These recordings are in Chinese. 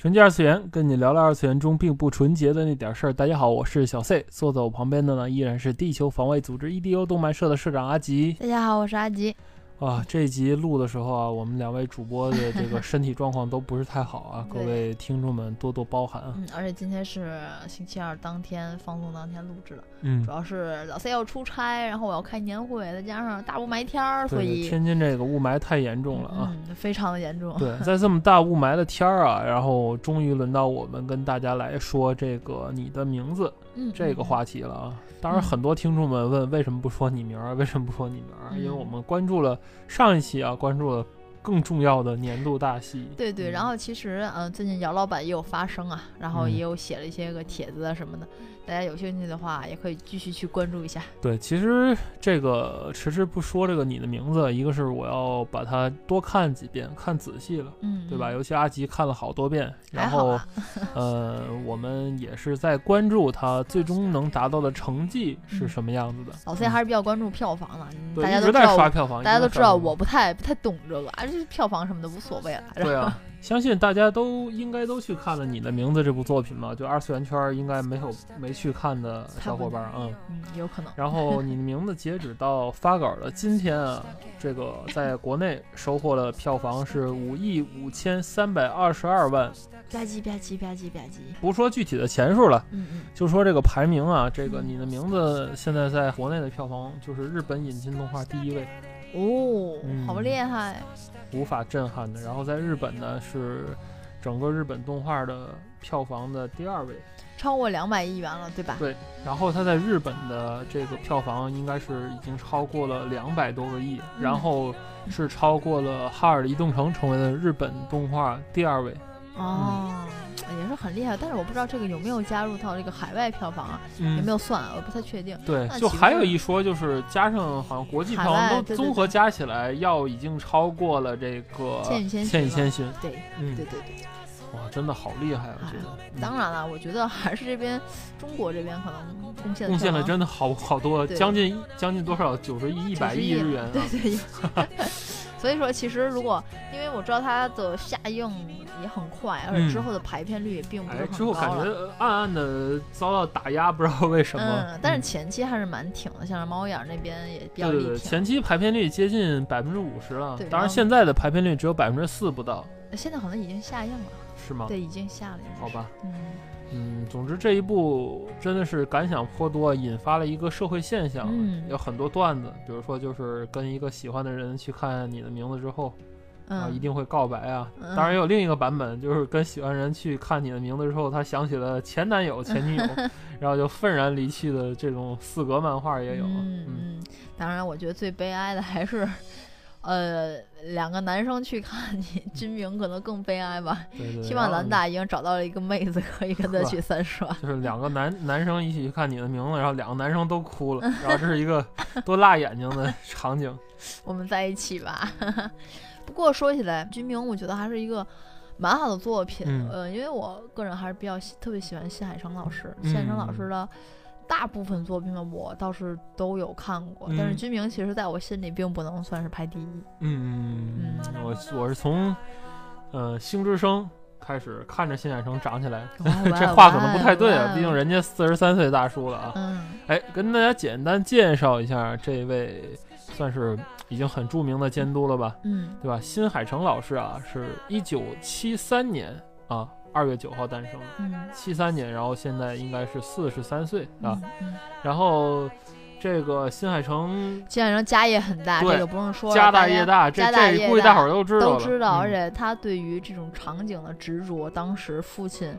纯洁二次元，跟你聊聊二次元中并不纯洁的那点事儿。大家好，我是小 C，坐在我旁边的呢依然是地球防卫组织 EDU 动漫社的社长阿吉。大家好，我是阿吉。啊，这一集录的时候啊，我们两位主播的这个身体状况都不是太好啊，各位听众们多多包涵啊。嗯，而且今天是星期二当天放送当天录制的，嗯，主要是老 C 要出差，然后我要开年会，再加上大雾霾天儿，所以天津这个雾霾太严重了啊，非常的严重。对，在这么大雾霾的天儿啊，然后终于轮到我们跟大家来说这个你的名字这个话题了啊。当然，很多听众们问为什么不说你名儿？为什么不说你名儿？因为我们关注了上一期啊，关注了更重要的年度大戏。对对，然后其实嗯，最近姚老板也有发声啊，然后也有写了一些个帖子啊什么的。大家有兴趣的话，也可以继续去关注一下。对，其实这个迟迟不说这个你的名字，一个是我要把它多看几遍，看仔细了，嗯，对吧？尤其阿吉看了好多遍，然后，呃，我们也是在关注他 最终能达到的成绩是什么样子的。老 C 还是比较关注票房的，大家都知道刷票房，大家都知道我不太不太懂这个，而且票房什么的无所谓了。对啊。相信大家都应该都去看了《你的名字》这部作品嘛？就二次元圈应该没有没去看的小伙伴，啊嗯，有可能。然后《你的名字》截止到发稿的今天啊，这个在国内收获的票房是五亿五千三百二十二万，吧唧吧唧吧唧吧唧。不说具体的钱数了，嗯嗯，就说这个排名啊，这个《你的名字》现在在国内的票房就是日本引进动画第一位。哦，好厉害！无法震撼的。然后在日本呢，是整个日本动画的票房的第二位，超过两百亿元了，对吧？对。然后它在日本的这个票房应该是已经超过了两百多个亿，然后是超过了《哈尔的移动城》，成为了日本动画第二位。哦。也是很厉害，但是我不知道这个有没有加入到这个海外票房啊？有没有算？我不太确定。对，就还有一说，就是加上好像国际票房都综合加起来，要已经超过了这个《千与千寻》。千与千寻。对，嗯，对对对。哇，真的好厉害啊！我觉得。当然了，我觉得还是这边中国这边可能贡献贡献了真的好好多，将近将近多少？九十亿、一百亿日元啊！对对。所以说，其实如果因为我知道它的下映也很快，而且之后的排片率也并不是很高之后感觉暗暗的遭到打压，不知道为什么。嗯，但是前期还是蛮挺的，像猫眼那边也比较对对对，前期排片率接近百分之五十了。对，当然现在的排片率只有百分之四不到。现在好像已经下映了。是吗？对，已经下了。好吧。嗯。嗯，总之这一部真的是感想颇多，引发了一个社会现象，有很多段子，比如说就是跟一个喜欢的人去看你的名字之后，啊，一定会告白啊。当然也有另一个版本，就是跟喜欢人去看你的名字之后，他想起了前男友、前女友，然后就愤然离去的这种四格漫画也有。嗯，当然我觉得最悲哀的还是。呃，两个男生去看你，军明可能更悲哀吧。对对。希望兰大已经找到了一个妹子，可以跟他去三刷。就是两个男 男生一起去看你的名字，然后两个男生都哭了，然后这是一个多辣眼睛的场景。我们在一起吧。不过说起来，军明我觉得还是一个蛮好的作品。呃，因为我个人还是比较特别喜欢新海诚老师，新海诚老师的。大部分作品呢，我倒是都有看过，但是君明其实在我心里并不能算是排第一。嗯嗯嗯，我我是从呃星之声开始看着新海诚长起来，这话可能不太对啊，毕竟人家四十三岁大叔了啊。嗯，哎，跟大家简单介绍一下这位算是已经很著名的监督了吧？嗯，对吧？新海诚老师啊，是一九七三年啊。二月九号诞生的，七三年，然后现在应该是四十三岁啊。然后，这个新海诚，新海诚家业很大，这个不用说，家大业大，这这估计大伙儿都知道，都知道。而且他对于这种场景的执着，当时父亲，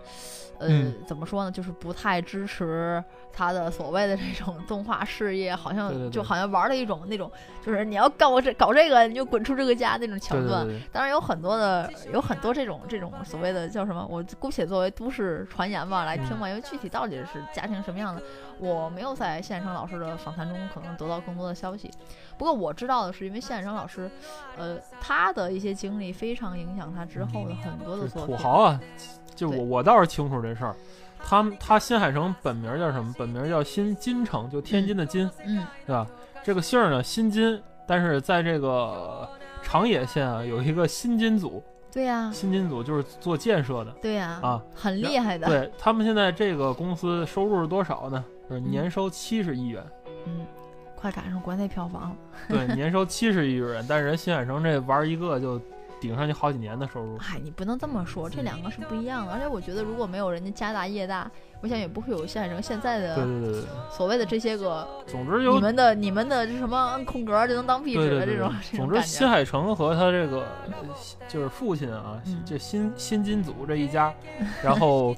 呃，怎么说呢，就是不太支持他的所谓的这种动画事业，好像就好像玩了一种那种，就是你要搞这搞这个，你就滚出这个家那种桥段。当然有很多的，有很多这种这种所谓的叫什么，我姑且作为都市传言吧来听吧，因为具体到底是家庭什么样的。我没有在谢海生老师的访谈中可能得到更多的消息，不过我知道的是，因为谢海生老师，呃，他的一些经历非常影响他之后的很多的作品。土豪啊，就我我倒是清楚这事儿。他他新海诚本名叫什么？本名叫新金城，就天津的金，嗯，对吧？这个姓儿呢，新金，但是在这个长野县啊，有一个新金组。对呀，新金组就是做建设的。对呀，啊，很厉害的。对他们现在这个公司收入是多少呢？就是年收七十亿元。嗯，快赶上国内票房了。对，年收七十亿元，但是人新海诚这玩一个就顶上去好几年的收入。嗨，你不能这么说，这两个是不一样的。而且我觉得，如果没有人家家大业大。我想也不会有新海诚现在的对对对所谓的这些个，总之有你们的你们的这什么按空格就能当壁纸的这种总之，新海诚和他这个就是父亲啊，这新新金组这一家，然后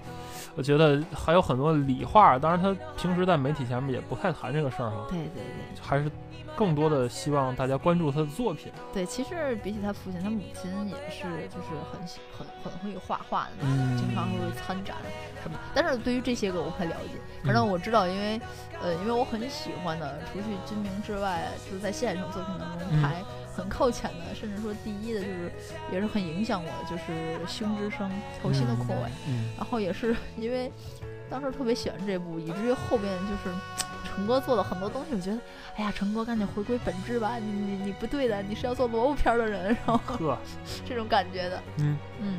我觉得还有很多理化，当然他平时在媒体前面也不太谈这个事儿哈。对对对，还是。更多的希望大家关注他的作品。对，其实比起他父亲，他母亲也是，就是很很很会画画的那种，经常会参展什么。但是对于这些个我不太了解。反正我知道，因为呃，因为我很喜欢的，除去金明之外，就是在现实作品当中排很靠前的，甚至说第一的，就是也是很影响我的，就是《胸之声》头心的扩尾。然后也是因为当时特别喜欢这部，以至于后边就是成哥做了很多东西，我觉得。哎呀，成哥，赶紧回归本质吧！你你你不对的，你是要做萝卜片的人，然后 这种感觉的，嗯嗯，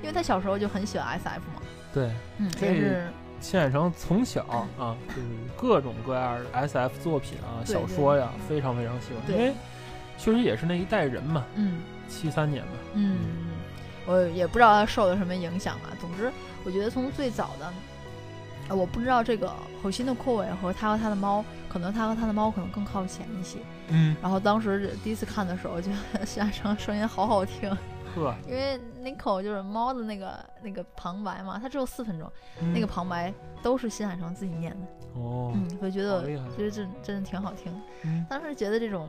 因为他小时候就很喜欢 SF 嘛，对，嗯，这是千海城从小啊，就是各种各样的 SF 作品啊、小说呀，非常非常喜欢，因为确实也是那一代人嘛，嗯，七三年吧，嗯，我也不知道他受了什么影响啊。总之，我觉得从最早的。我不知道这个火星的扩尾和他和他的猫，可能他和他的猫可能更靠前一些。嗯，然后当时第一次看的时候，就 夏成声音好好听。呵，因为 Nico 就是猫的那个那个旁白嘛，它只有四分钟，那个旁白都是新海诚自己念的。哦，嗯，会觉得其实真真的挺好听。当时觉得这种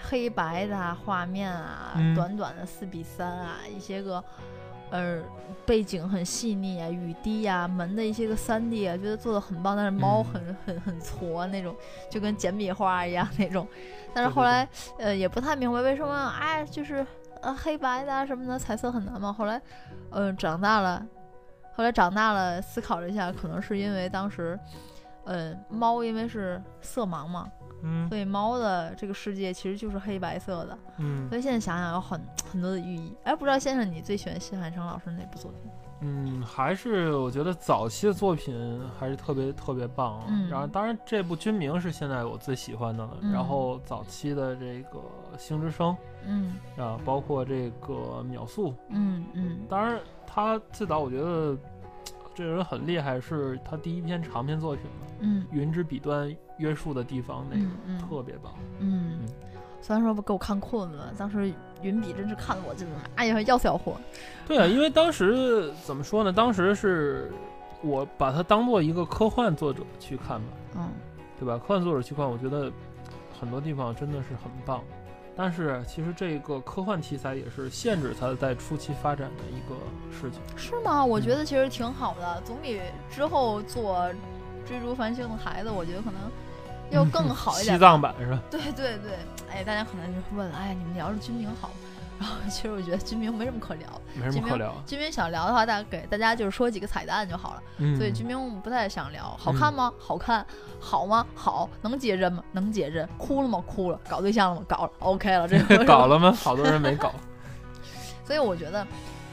黑白的画面啊，短短的四比三啊，一些个。呃，背景很细腻啊，雨滴呀，门的一些个三 D 啊，觉得做的很棒。但是猫很很很挫那种，就跟简笔画一样那种。但是后来，呃，也不太明白为什么，哎，就是呃黑白的啊什么的，彩色很难嘛。后来，嗯，长大了，后来长大了，思考了一下，可能是因为当时，呃，猫因为是色盲嘛。嗯，所以猫的这个世界其实就是黑白色的。嗯，所以现在想想有很很多的寓意。哎，不知道先生你最喜欢新海诚老师哪部作品？嗯，还是我觉得早期的作品还是特别特别棒。嗯，然后当然这部《军明》是现在我最喜欢的了。然后早期的这个《星之声》，嗯，啊，包括这个《秒速》，嗯嗯。当然他最早我觉得这个人很厉害，是他第一篇长篇作品嘛。嗯，云之彼端。约束的地方那个特别棒，嗯，虽然说不给我看困了，当时云笔真是看得我就是哎呀要死要活。对啊，因为当时怎么说呢？当时是我把它当做一个科幻作者去看吧，嗯，对吧？科幻作者去看，我觉得很多地方真的是很棒。但是其实这个科幻题材也是限制它在初期发展的一个事情。是吗？我觉得其实挺好的，总比之后做追逐繁星的孩子，我觉得可能。要更好一点，西藏版是吧？对对对，哎，大家可能就问，哎，你们聊着军民好，然 后其实我觉得军明没什么可聊，没什么可聊。军明想聊的话，大给大家就是说几个彩蛋就好了。所以军明不太想聊，好看吗？好看，好吗？好，能接针吗？能接针，哭了吗？哭了，搞对象了吗？搞了，OK 了，这个 搞了吗？好多人没搞。所以我觉得，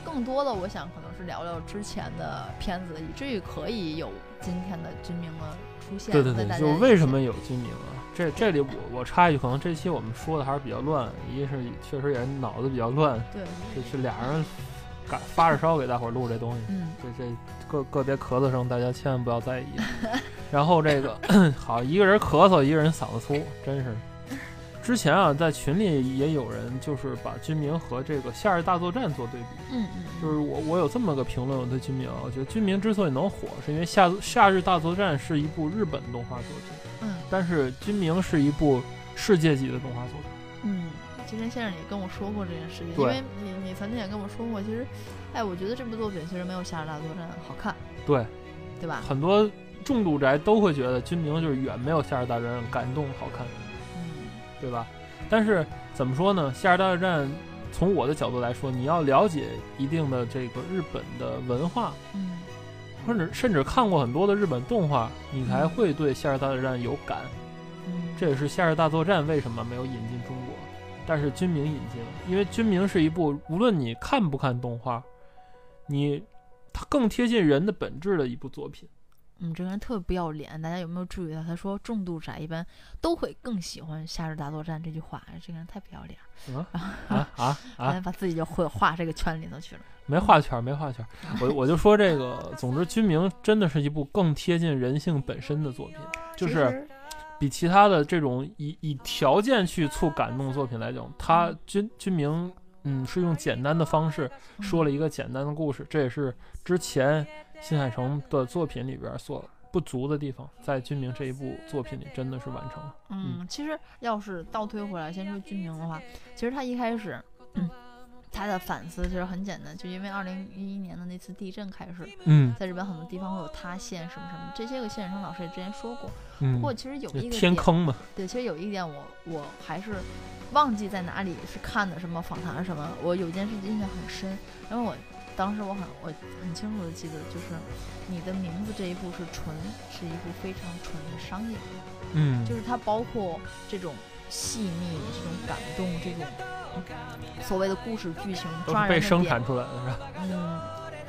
更多的我想可能是聊聊之前的片子，以至于可以有今天的军明的出现。对对对，就为什么有军名啊？这这里我我插一句，可能这期我们说的还是比较乱，一是确实也是脑子比较乱，对，这是俩人赶发着烧给大伙儿录这东西，嗯，这这个个别咳嗽声大家千万不要在意。然后这个 好，一个人咳嗽，一个人嗓子粗，真是。之前啊，在群里也有人就是把军明和这个《夏日大作战》做对比。嗯嗯。就是我我有这么个评论，我对军明，我觉得军明之所以能火，是因为《夏夏日大作战》是一部日本动画作品。嗯。但是军明是一部世界级的动画作品。嗯，今天先生也跟我说过这件事情，因为你你曾经也跟我说过，其实，哎，我觉得这部作品其实没有《夏日大作战》好看。对。对吧？很多重度宅都会觉得军明就是远没有《夏日大作战》感动好看。对吧？但是怎么说呢？《夏日大作战》从我的角度来说，你要了解一定的这个日本的文化，嗯，甚至甚至看过很多的日本动画，你才会对《夏日大作战》有感。嗯，这也是《夏日大作战》为什么没有引进中国，但是军明引进了，因为军明是一部无论你看不看动画，你它更贴近人的本质的一部作品。嗯，这个人特别不要脸，大家有没有注意到？他说重度宅一般都会更喜欢《夏日大作战》这句话，这个人太不要脸了。啊 啊啊！把自己就会画这个圈里头去了。没画圈，没画圈。我我就说这个，总之 《军明》真的是一部更贴近人性本身的作品，就是比其他的这种以以条件去促感动作品来讲，他《军军明》嗯是用简单的方式说了一个简单的故事，这也是之前。新海诚的作品里边所不足的地方，在君明这一部作品里真的是完成了。嗯，其实要是倒推回来，先说君明的话，其实他一开始，他的反思其实很简单，就因为二零一一年的那次地震开始，嗯，在日本很多地方会有塌陷什么什么，这些个谢远生老师也之前说过。嗯，不过其实有一个天坑嘛，对，其实有一点我我还是忘记在哪里是看的什么访谈什么，我有件事印象很深，因为我。当时我很我很清楚的记得，就是你的名字这一部是纯，是一部非常纯的商业嗯，就是它包括这种细腻、这种感动、这种所谓的故事剧情，都是被生产出来的，是吧？嗯，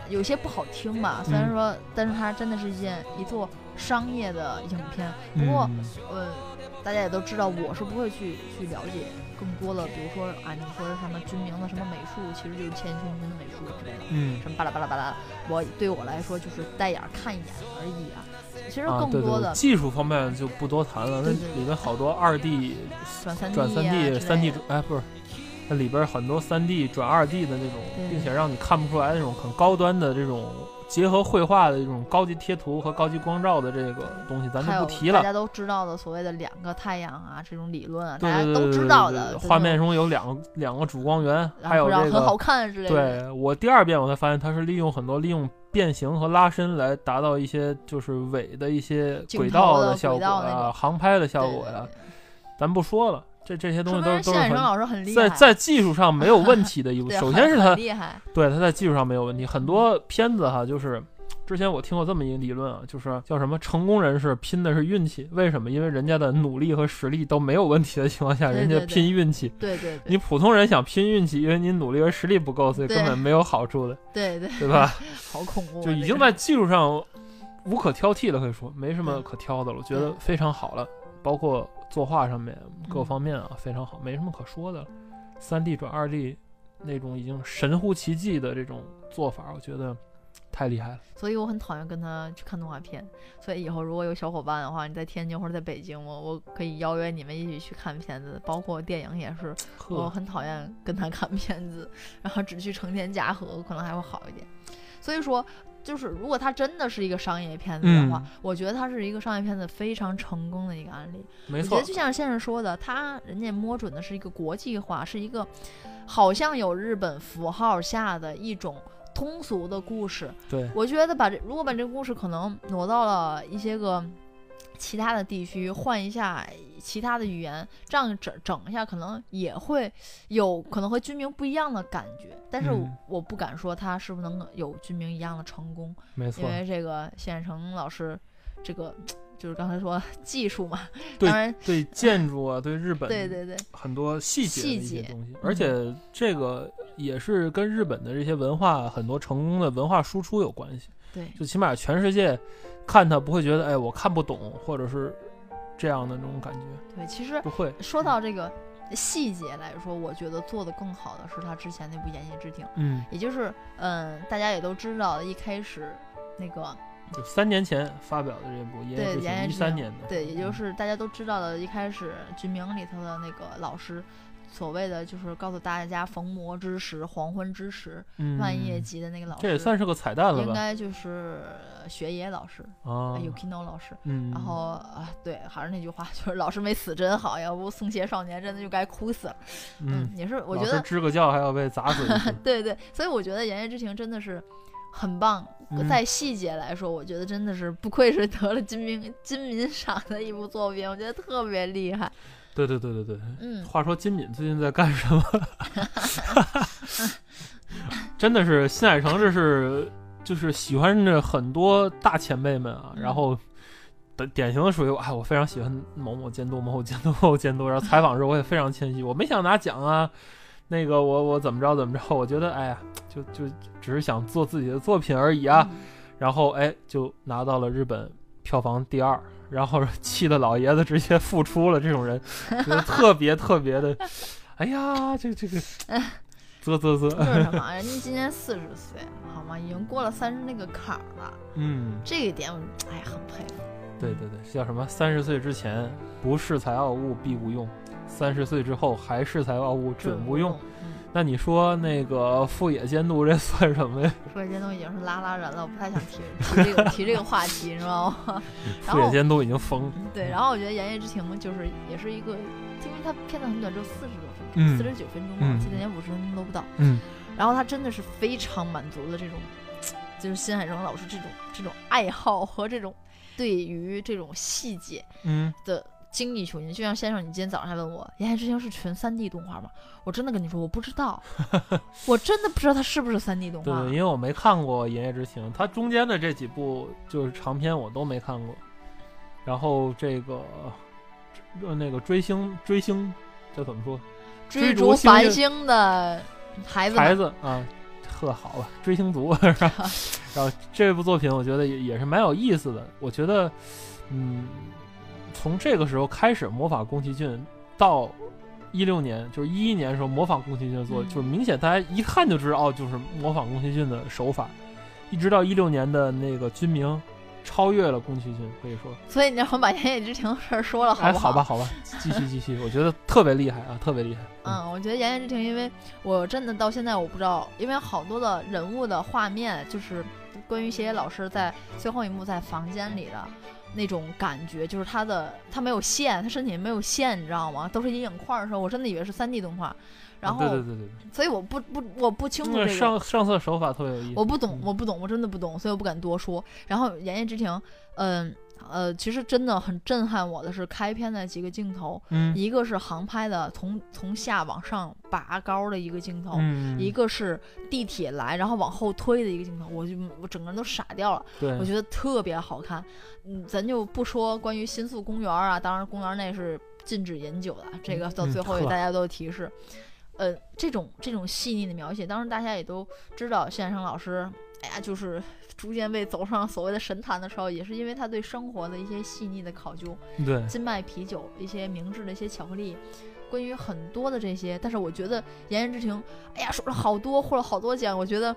有些不好听吧，虽然说，但是它真的是一件一座商业的影片。不过，呃，大家也都知道，我是不会去去了解。更多的，比如说啊，你说什么军明的什么美术，其实就是千军军的美术之类的，嗯，什么巴拉巴拉巴拉，我对我来说就是带眼看一眼而已啊。其实更多的技术方面就不多谈了，那里面好多二 D 转三 D 三 D 哎不是，那里边很多三 D 转二 D 的那种，并且让你看不出来那种很高端的这种。结合绘画的这种高级贴图和高级光照的这个东西，咱就不提了。大家都知道的所谓的两个太阳啊，这种理论啊，大家都知道的。画面中有两个两个主光源，还有这个很好看之类的。对我第二遍我才发现，它是利用很多利用变形和拉伸来达到一些就是伪的一些轨道的效果啊，航拍的效果呀。咱不说了。这这些东西都都是很在在技术上没有问题的一部。首先是他厉害，对他在技术上没有问题。很多片子哈，就是之前我听过这么一个理论啊，就是叫什么成功人士拼的是运气。为什么？因为人家的努力和实力都没有问题的情况下，人家拼运气。对对。你普通人想拼运气，因为你努力和实力不够，所以根本没有好处的。对对。对吧？好恐怖。就已经在技术上无可挑剔了，可以说没什么可挑的了。我觉得非常好了，包括。作画上面各方面啊非常好，没什么可说的。三 D 转二 D 那种已经神乎其技的这种做法，我觉得太厉害了。所以我很讨厌跟他去看动画片。所以以后如果有小伙伴的话，你在天津或者在北京，我我可以邀约你们一起去看片子，包括电影也是。我很讨厌跟他看片子，然后只去成田嘉禾可能还会好一点。所以说。就是如果它真的是一个商业片子的话，我觉得它是一个商业片子非常成功的一个案例。没错，我觉得就像先生说的，他人家摸准的是一个国际化，是一个好像有日本符号下的一种通俗的故事。对，我觉得把这如果把这个故事可能挪到了一些个。其他的地区换一下其他的语言，这样整整一下，可能也会有可能和军民不一样的感觉。但是我不敢说他是不是能有军民一样的成功，没错。因为这个谢远成老师，这个就是刚才说技术嘛，当然对建筑啊，对日本对对对很多细节的一些东西，而且这个也是跟日本的这些文化很多成功的文化输出有关系。对，就起码全世界。看他不会觉得哎，我看不懂，或者是这样的那种感觉。对，其实不会。说到这个细节来说，我觉得做的更好的是他之前那部《言叶之庭》。嗯，也就是嗯，大家也都知道，一开始那个就三年前发表的这部《言言一三年的，对，也就是大家都知道的，一开始军名里头的那个老师。所谓的就是告诉大家逢魔之时、黄昏之时、万叶集的那个老师，这也算是个彩蛋了吧？应该就是学野老师啊，Yukino 老师。嗯，然后啊，对，还是那句话，就是老师没死真好，要不松懈少年真的就该哭死了。嗯，也是，我觉得支个教还要被砸死。对对，所以我觉得《言叶之庭》真的是很棒，在细节来说，我觉得真的是不愧是得了金明金民赏的一部作品，我觉得特别厉害。对对对对对，嗯，话说金敏最近在干什么？真的是新海诚，这是就是喜欢着很多大前辈们啊，然后的典型的属于哎，我非常喜欢某某监督、某某监督、某某监督。然后采访时我也非常谦虚，我没想拿奖啊，那个我我怎么着怎么着，我觉得哎呀，就就只是想做自己的作品而已啊。然后哎，就拿到了日本票房第二。然后气的老爷子直接复出了，这种人觉得特别特别的，哎呀，这这个，啧啧啧。是什么？人家今年四十岁，好吗？已经过了三十那个坎儿了。嗯，这一点我，哎呀，很佩服。对对对，叫什么？三十岁之前不恃才傲物必无用，三十岁之后还恃才傲物准无用。那你说那个富野监督这算什么呀？富野监督已经是拉拉人了，我不太想提提这个提这个话题，你知道吗？富野监督已经疯。对，然后我觉得《言叶之庭》就是也是一个，因为它片子很短，只有四十多分钟，四十九分钟嘛，记得连五十分钟都不到。嗯。然后他真的是非常满足的这种，就是新海诚老师这种这种爱好和这种对于这种细节嗯的。精益求精，就像先生，你今天早上还问我《言叶之星》是纯三 D 动画吗？我真的跟你说，我不知道，我真的不知道它是不是三 D 动画。对，因为我没看过《言叶之星》，它中间的这几部就是长篇，我都没看过。然后这个呃那个追星追星，这怎么说？追逐繁星的孩子孩子啊，特好吧？追星族是吧？然后这部作品，我觉得也也是蛮有意思的。我觉得，嗯。从这个时候开始模仿宫崎骏，到一六年就是一一年的时候模仿宫崎骏做，就是明显大家一看就知道哦，就是模仿宫崎骏的手法，一直到一六年的那个军名超越了宫崎骏，可以说。所以你让我把《言叶之庭》的事儿说了，好好吧，好吧，继续继续，我觉得特别厉害啊，特别厉害。嗯，我觉得《言叶之庭》，因为我真的到现在我不知道，因为好多的人物的画面，就是关于写野老师在最后一幕在房间里的。那种感觉就是他的他没有线，他身体没有线，你知道吗？都是阴影块的时候，我真的以为是三 D 动画。然后，对对对对，所以我不不我不清楚这个上上色手法特别有意思。我不懂，我不懂，我真的不懂，所以我不敢多说。然后《言叶之庭》，嗯。呃，其实真的很震撼我的是开篇的几个镜头，一个是航拍的从从下往上拔高的一个镜头，一个是地铁来然后往后推的一个镜头，我就我整个人都傻掉了。我觉得特别好看。嗯，咱就不说关于新宿公园啊，当然公园内是禁止饮酒的，这个到最后给大家都提示。呃，这种这种细腻的描写，当然大家也都知道，谢生老师，哎呀，就是。逐渐被走上所谓的神坛的时候，也是因为他对生活的一些细腻的考究。对，金麦啤酒，一些明治的一些巧克力，关于很多的这些。但是我觉得《言叶之庭》，哎呀，说了好多，获了好多奖。我觉得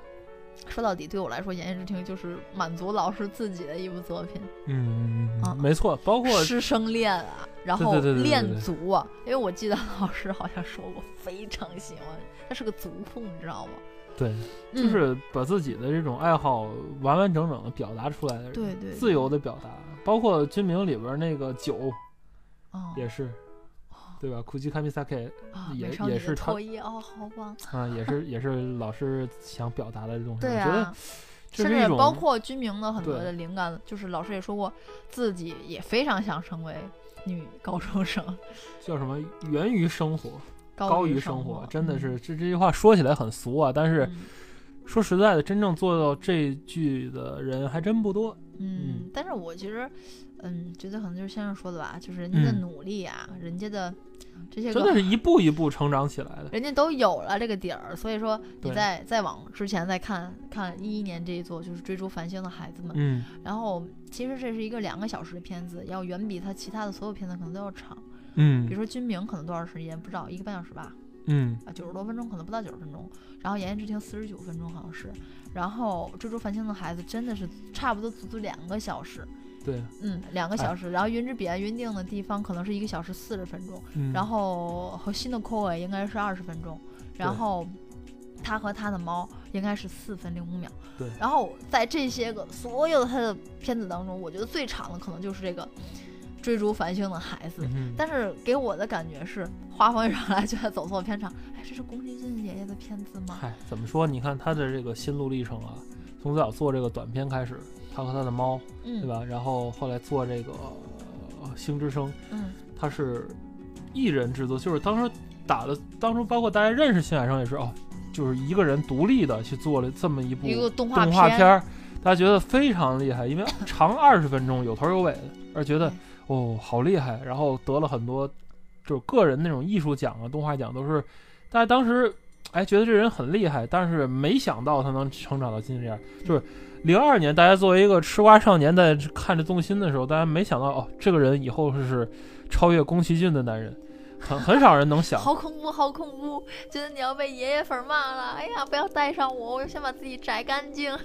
说到底，对我来说，《言叶之庭》就是满足老师自己的一部作品。嗯啊，没错，包括师生恋啊，然后恋足啊，因为我记得老师好像说过，非常喜欢，他是个足控，你知道吗？对，就是把自己的这种爱好完完整整的表达出来的人，对对，自由的表达，包括军名里边那个酒，也是，对吧？库奇卡米萨克也也是他哦，好棒。啊，也是也是老师想表达的这种，对啊，甚至包括军名的很多的灵感，就是老师也说过，自己也非常想成为女高中生，叫什么？源于生活。高于生活，真的是这这句话说起来很俗啊，但是说实在的，真正做到这句的人还真不多。嗯，但是我其实，嗯，觉得可能就是先生说的吧，就是人家的努力啊，人家的这些真的是一步一步成长起来的，人家都有了这个底儿，所以说你再再往之前再看看一一年这一座就是追逐繁星的孩子们，嗯，然后其实这是一个两个小时的片子，要远比他其他的所有片子可能都要长。嗯，比如说军名可能多少时间不知道，一个半小时吧。嗯啊，九十多分钟，可能不到九十分钟。然后《言叶之庭》四十九分钟好像是，然后《追逐繁星的孩子》真的是差不多足足两个小时。对，嗯，两个小时。然后《云之彼岸》约定的地方可能是一个小时四十分钟，然后和新的 Koi 应该是二十分钟，然后他和他的猫应该是四分零五秒。对，然后在这些个所有的他的片子当中，我觉得最长的可能就是这个。追逐繁星的孩子，但是给我的感觉是画风一上来就在走错片场。哎，这是宫崎骏爷爷的片子吗？嗨，怎么说？你看他的这个心路历程啊，从最早做这个短片开始，他和他的猫，对吧？然后后来做这个星之声，嗯，他是一人制作，就是当时打的，当初包括大家认识新海诚也是哦，就是一个人独立的去做了这么一部一个动画片儿，大家觉得非常厉害，因为 长二十分钟，有头有尾的，而觉得。哦，好厉害！然后得了很多，就是个人那种艺术奖啊、动画奖都是。大家当时哎觉得这人很厉害，但是没想到他能成长到今天这样。就是零二年，大家作为一个吃瓜少年在看着动心的时候，大家没想到哦，这个人以后是超越宫崎骏的男人，很很少人能想。好恐怖，好恐怖！觉得你要被爷爷粉骂了。哎呀，不要带上我，我先把自己摘干净。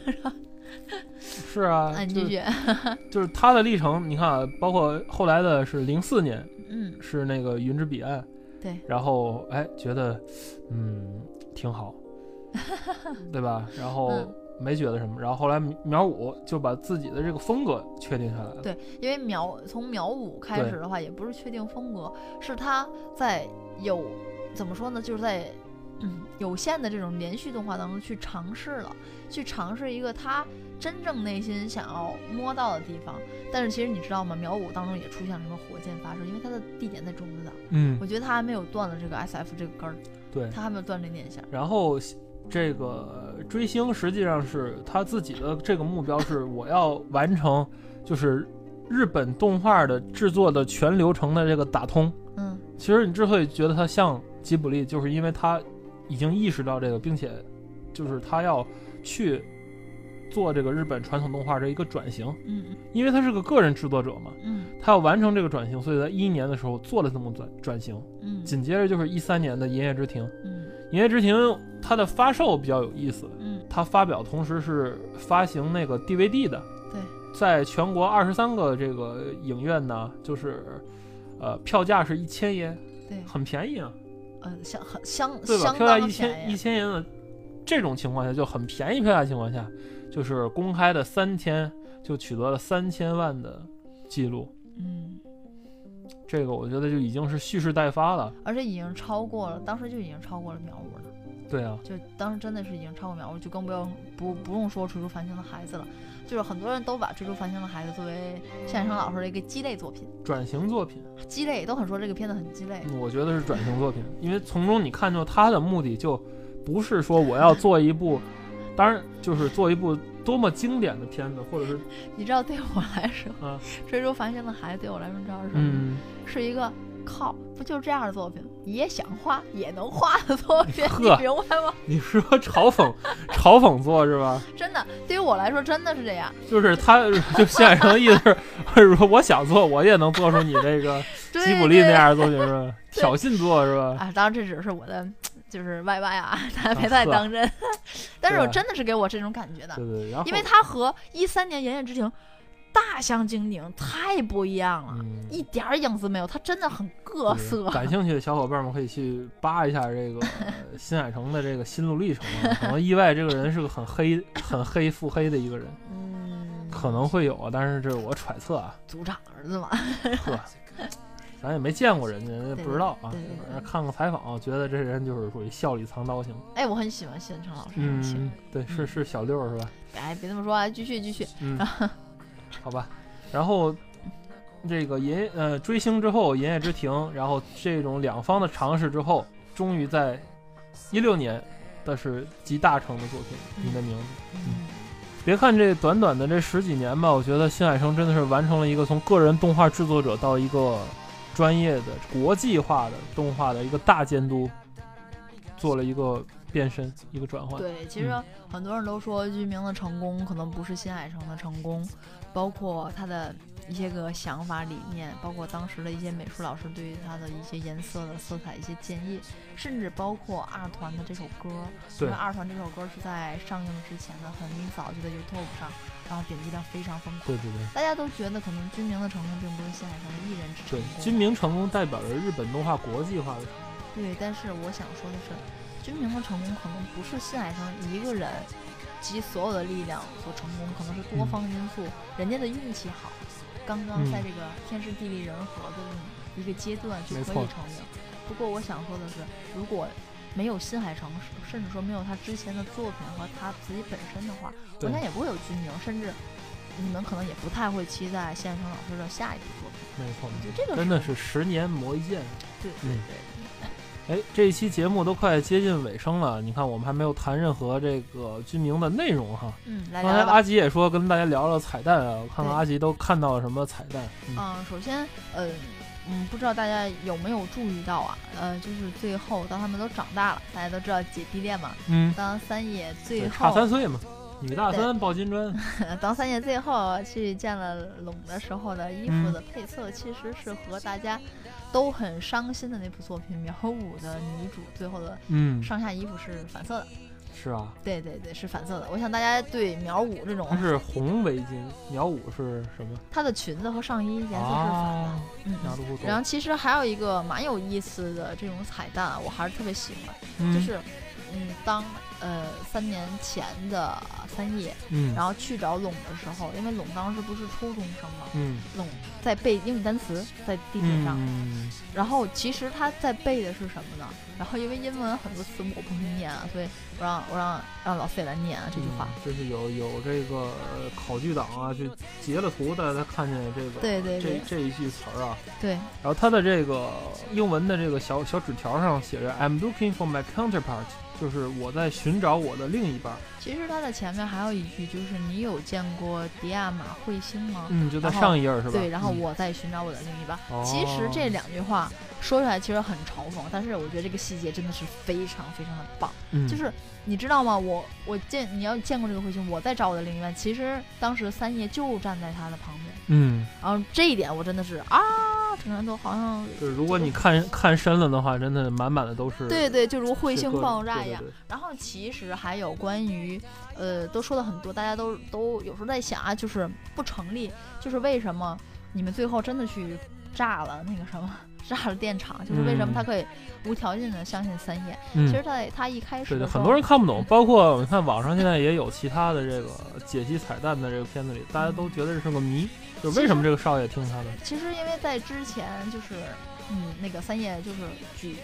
是啊，你继续。就是他的历程，你看啊，包括后来的是零四年，嗯，是那个《云之彼岸》，对，然后哎，觉得嗯挺好，对吧？然后没觉得什么，然后后来苗五就把自己的这个风格确定下来了。对，因为苗从苗五开始的话，也不是确定风格，是他在有怎么说呢？就是在。嗯，有限的这种连续动画当中去尝试了，去尝试一个他真正内心想要摸到的地方。但是其实你知道吗？秒五当中也出现了什么火箭发射，因为它的地点在中子岛。嗯，我觉得他还没有断了这个 S F 这个根儿。对，他还没有断这念想。然后这个追星实际上是他自己的这个目标是我要完成，就是日本动画的制作的全流程的这个打通。嗯，其实你之所以觉得它像吉卜力，就是因为他。已经意识到这个，并且就是他要去做这个日本传统动画这一个转型，嗯，因为他是个个人制作者嘛，嗯，他要完成这个转型，所以在一一年的时候做了这么转转型，嗯，紧接着就是一三年的《银叶之庭》，嗯，《银叶之庭》它的发售比较有意思，嗯，它发表同时是发行那个 DVD 的，对，在全国二十三个这个影院呢，就是呃票价是一千元，对，很便宜啊。嗯，相很相对吧？票价一千一千元的这种情况下就很便宜，票价情况下，就是公开的三天就取得了三千万的记录。嗯，这个我觉得就已经是蓄势待发了，而且已经超过了，当时就已经超过了苗五了。对啊，就当时真的是已经超过苗五，就更不要不不用说《楚楚繁星的孩子》了。就是很多人都把《追逐繁星的孩子》作为谢海生老师的一个鸡肋作品，转型作品，鸡肋都很说这个片子很鸡肋。我觉得是转型作品，因为从中你看出他的目的就不是说我要做一部，当然就是做一部多么经典的片子，或者是你知道对我来说，《追逐繁星的孩子》对我来说你知道是什么？是一个。靠，不就是这样的作品，也想画也能画的作品，你明白吗？你是说嘲讽嘲讽作是吧？真的，对于我来说真的是这样。就是他，就现在的意思是，说我想做，我也能做出你这个吉卜力那样的作品是吧？挑衅作是吧？啊，当然这只是我的，就是 YY 啊，大家别太当真。但是我真的是给我这种感觉的，对对，然后因为他和一三年《炎炎之庭》。大相径庭，太不一样了，一点儿影子没有。它真的很各色。感兴趣的小伙伴们可以去扒一下这个 新海诚的这个心路历程啊。可能意外，这个人是个很黑、很黑、腹黑的一个人。嗯，可能会有啊，但是这是我揣测啊。组长儿子嘛。呵，咱也没见过人家，也不知道啊。看个采访，觉得这人就是属于笑里藏刀型。哎，我很喜欢新海诚老师。嗯，对，是是小六是吧？哎，别这么说，啊继续继续。嗯。好吧，然后这个银呃追星之后，《银叶之庭》，然后这种两方的尝试之后，终于在一六年的是集大成的作品《你的名字》。嗯，别看这短短的这十几年吧，我觉得新海诚真的是完成了一个从个人动画制作者到一个专业的国际化的动画的一个大监督，做了一个变身，一个转换。对，其实很多人都说居明的成功可能不是新海诚的成功，包括他的一些个想法理念，包括当时的一些美术老师对于他的一些颜色的色彩一些建议，甚至包括二团的这首歌。因为二团这首歌是在上映之前的很早就在 YouTube 上，然后点击量非常疯狂。对对对。大家都觉得可能君明的成功并不是新海诚一人之成功。对，君明成功代表着日本动画国际化的成功。对，但是我想说的是，君明的成功可能不是新海诚一个人集所有的力量所成功，可能是多方因素。人家的运气好，刚刚在这个天时地利人和的一个阶段就可以成名。不过我想说的是，如果没有新海诚，甚至说没有他之前的作品和他自己本身的话，我想也不会有军营，甚至你们可能也不太会期待新海诚老师的下一部作品。没错，就这个真的是十年磨一剑。对对对。哎，这一期节目都快接近尾声了，你看我们还没有谈任何这个军名的内容哈。嗯，刚才阿吉也说跟大家聊聊彩蛋啊，我看看阿吉都看到了什么彩蛋。嗯，首先，呃，嗯，不知道大家有没有注意到啊？呃，就是最后当他们都长大了，大家都知道姐弟恋嘛。嗯。当三叶最后差三岁嘛，女大三抱金砖。当三叶最后去见了龙的时候的衣服的配色，其实是和大家。都很伤心的那部作品《苗五》的女主最后的嗯上下衣服是反色的，是啊，对对对，是反色的。我想大家对苗五这种，它是红围巾，苗五是什么？它的裙子和上衣颜色是反的。嗯，然后其实还有一个蛮有意思的这种彩蛋，我还是特别喜欢，就是嗯，当呃三年前的三叶，嗯，然后去找拢的时候，因为拢当时不是初中生嘛，嗯，拢。在背英语单词，在地铁上，嗯然后其实他在背的是什么呢？然后因为英文很多词我不会念啊，所以我让我让让老费来念啊这句话。就是有有这个考据党啊，就截了图，大家看见这个对对这这一句词儿啊。对。然后他的这个英文的这个小小纸条上写着 "I'm looking for my counterpart"，就是我在寻找我的另一半。其实它的前面还有一句，就是你有见过迪亚马彗星吗？嗯，就在上一页是吧？对，然后我在寻找我的另一半。其实这两句话说出来其实很嘲讽，但是我觉得这个细节真的是非常非常的棒。嗯，就是你知道吗？我我见你要见过这个彗星，我在找我的另一半。其实当时三爷就站在他的旁边。嗯，然后这一点我真的是啊。整个人都好像，就是如果你看看深了的话，真的满满的都是。对对，就如彗星爆炸一样。然后其实还有关于，呃，都说了很多，大家都都有时候在想啊，就是不成立，就是为什么你们最后真的去炸了那个什么，炸了电厂，就是为什么他可以无条件的相信三叶？其实他他一开始，对很多人看不懂，包括你看网上现在也有其他的这个解析彩蛋的这个片子里，大家都觉得这是个谜。就为什么这个少爷听他的？其实因为在之前就是，嗯，那个三叶就是举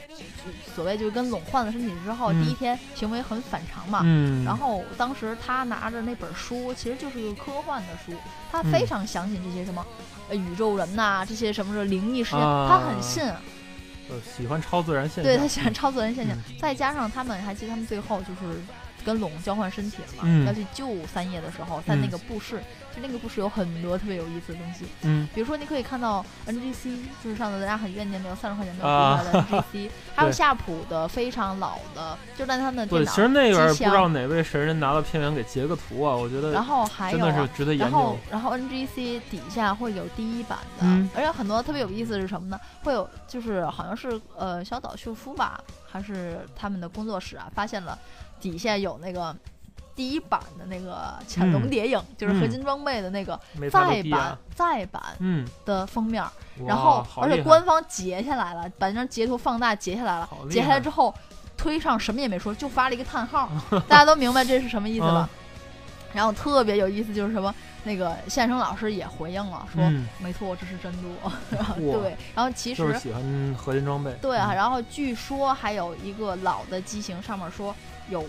所谓就是跟拢换了身体之后，第一天行为很反常嘛。嗯。然后当时他拿着那本书，其实就是个科幻的书，他非常相信这些什么宇宙人呐，这些什么的灵异事件，他很信。呃，喜欢超自然现象。对他喜欢超自然现象，再加上他们还记得他们最后就是跟龙交换身体了嘛，要去救三叶的时候，在那个布室。就那个故事有很多特别有意思的东西，嗯，比如说你可以看到 NGC，就是上次大家很怨念没有三十块钱没有出来的 NGC，还有夏普的非常老的，就在他们的电脑。对，其实那个不知道哪位神人拿到片源给截个图啊，我觉得。然后还有，真的是值得研究。然后，然后 NGC 底下会有第一版的，而且很多特别有意思是什么呢？会有就是好像是呃小岛秀夫吧，还是他们的工作室啊，发现了底下有那个。第一版的那个《潜龙谍影》，就是合金装备的那个再版再版的封面，然后而且官方截下来了，把那张截图放大截下来了，截下来之后推上什么也没说，就发了一个叹号，大家都明白这是什么意思吧？然后特别有意思就是什么，那个现生老师也回应了，说没错，这是真多。对，然后其实喜欢合金装备。对啊，然后据说还有一个老的机型，上面说有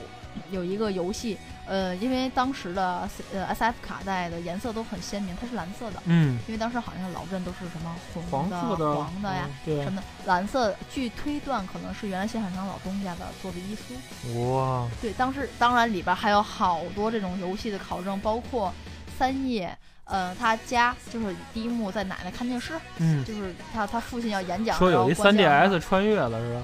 有一个游戏。呃，因为当时的呃 S F 卡带的颜色都很鲜明，它是蓝色的。嗯，因为当时好像老镇都是什么红的、黄的呀，什么的。蓝色，据推断可能是原来新海诚老东家的做的衣服。哇！对，当时当然里边还有好多这种游戏的考证，包括三叶，呃，他家就是第一幕在奶奶看电视，嗯，就是他他父亲要演讲，说有一三 D S 穿越了是吧？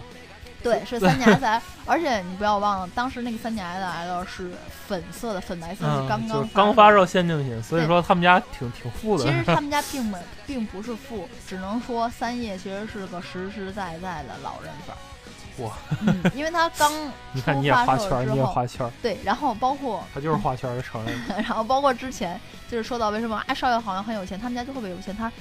对，是三 年 S，而且你不要忘了，当时那个三年 S 是粉色的，粉白色是刚刚刚发售限定品，所以说他们家挺挺富的。其实 他们家并没并不是富，只能说三叶其实是个实实在在的老人粉。哇，因为他刚 你看你也画圈，你也画圈，对，然后包括他就是画圈的承认。然后包括之前就是说到为什么啊少爷好像很有钱，他们家就特别有钱，他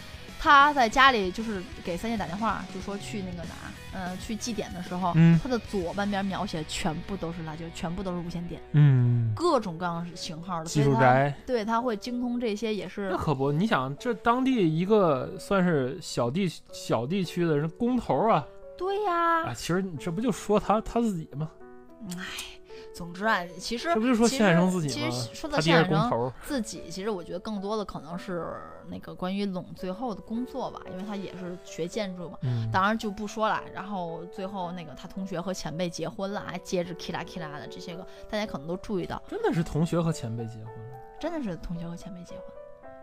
他在家里就是给三叶打电话，就说去那个哪，嗯，去祭典的时候，嗯他的左半边描写全部都是辣椒，全部都是无线电，嗯，各种各样型号的技术宅，对他会精通这些也是。那可不，你想这当地一个算是小地小地区的人工头啊。对呀，啊，其实你这不就说他他自己吗？哎，总之啊，其实这不就说谢海生自己吗？其实说到谢海生自己，其实我觉得更多的可能是那个关于拢最后的工作吧，因为他也是学建筑嘛。嗯。当然就不说了。然后最后那个他同学和前辈结婚了，还接着 k 啦 k 啦的这些个，大家可能都注意到。真的是同学和前辈结婚？真的是同学和前辈结婚。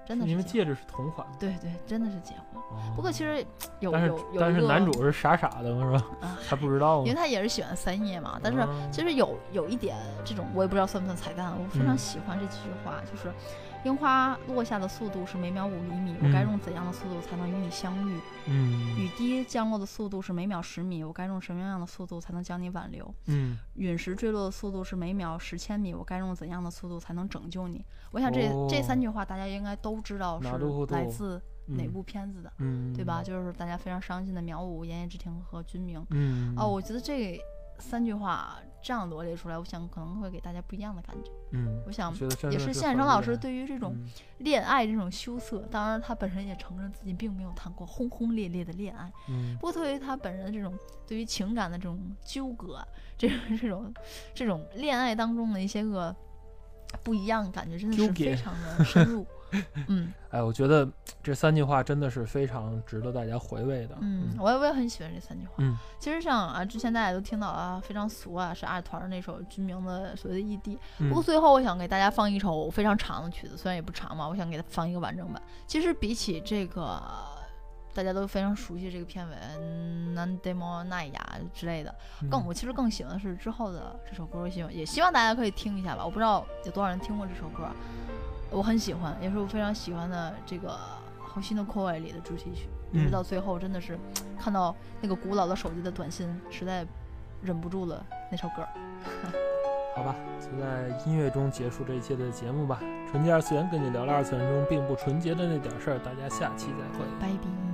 真的，因为戒指是同款。对对，真的是结婚。不过其实有有有但是男主是傻傻的嘛是吧？还不知道因为他也是喜欢三叶嘛。但是其实有有一点这种，我也不知道算不算彩蛋。我非常喜欢这几句话，就是。樱花落下的速度是每秒五厘米，我该用怎样的速度才能与你相遇？嗯，雨滴降落的速度是每秒十米，我该用什么样的速度才能将你挽留？嗯，陨石坠落的速度是每秒十千米，我该用怎样的速度才能拯救你？我想这这三句话大家应该都知道是来自哪部片子的，对吧？就是大家非常伤心的苗五、言叶之庭和君明。嗯，哦，我觉得这三句话。这样罗列出来，我想可能会给大家不一样的感觉。嗯，我想也是谢海生老师对于这种恋爱这种羞涩，当然他本身也承认自己并没有谈过轰轰烈烈的恋爱。嗯，不过对于他本人的这种对于情感的这种纠葛，这种这种这种恋爱当中的一些个不一样感觉，真的是非常的深入。嗯，哎，我觉得这三句话真的是非常值得大家回味的。嗯，我也我也很喜欢这三句话。嗯，其实像啊，之前大家都听到啊，非常俗啊，是二团那首军名的所谓的异地。不过最后我想给大家放一首非常长的曲子，虽然也不长嘛，我想给他放一个完整版。其实比起这个大家都非常熟悉这个片尾《南 demo 奈雅》之类的，更我其实更喜欢的是之后的这首歌，希望也希望大家可以听一下吧。我不知道有多少人听过这首歌。我很喜欢，也是我非常喜欢的这个《好心的扩外》里的主题曲，一直到最后，真的是看到那个古老的手机的短信，实在忍不住了那首歌。好吧，就在音乐中结束这一期的节目吧。纯洁二次元跟你聊了二次元中并不纯洁的那点事儿，大家下期再会，拜拜。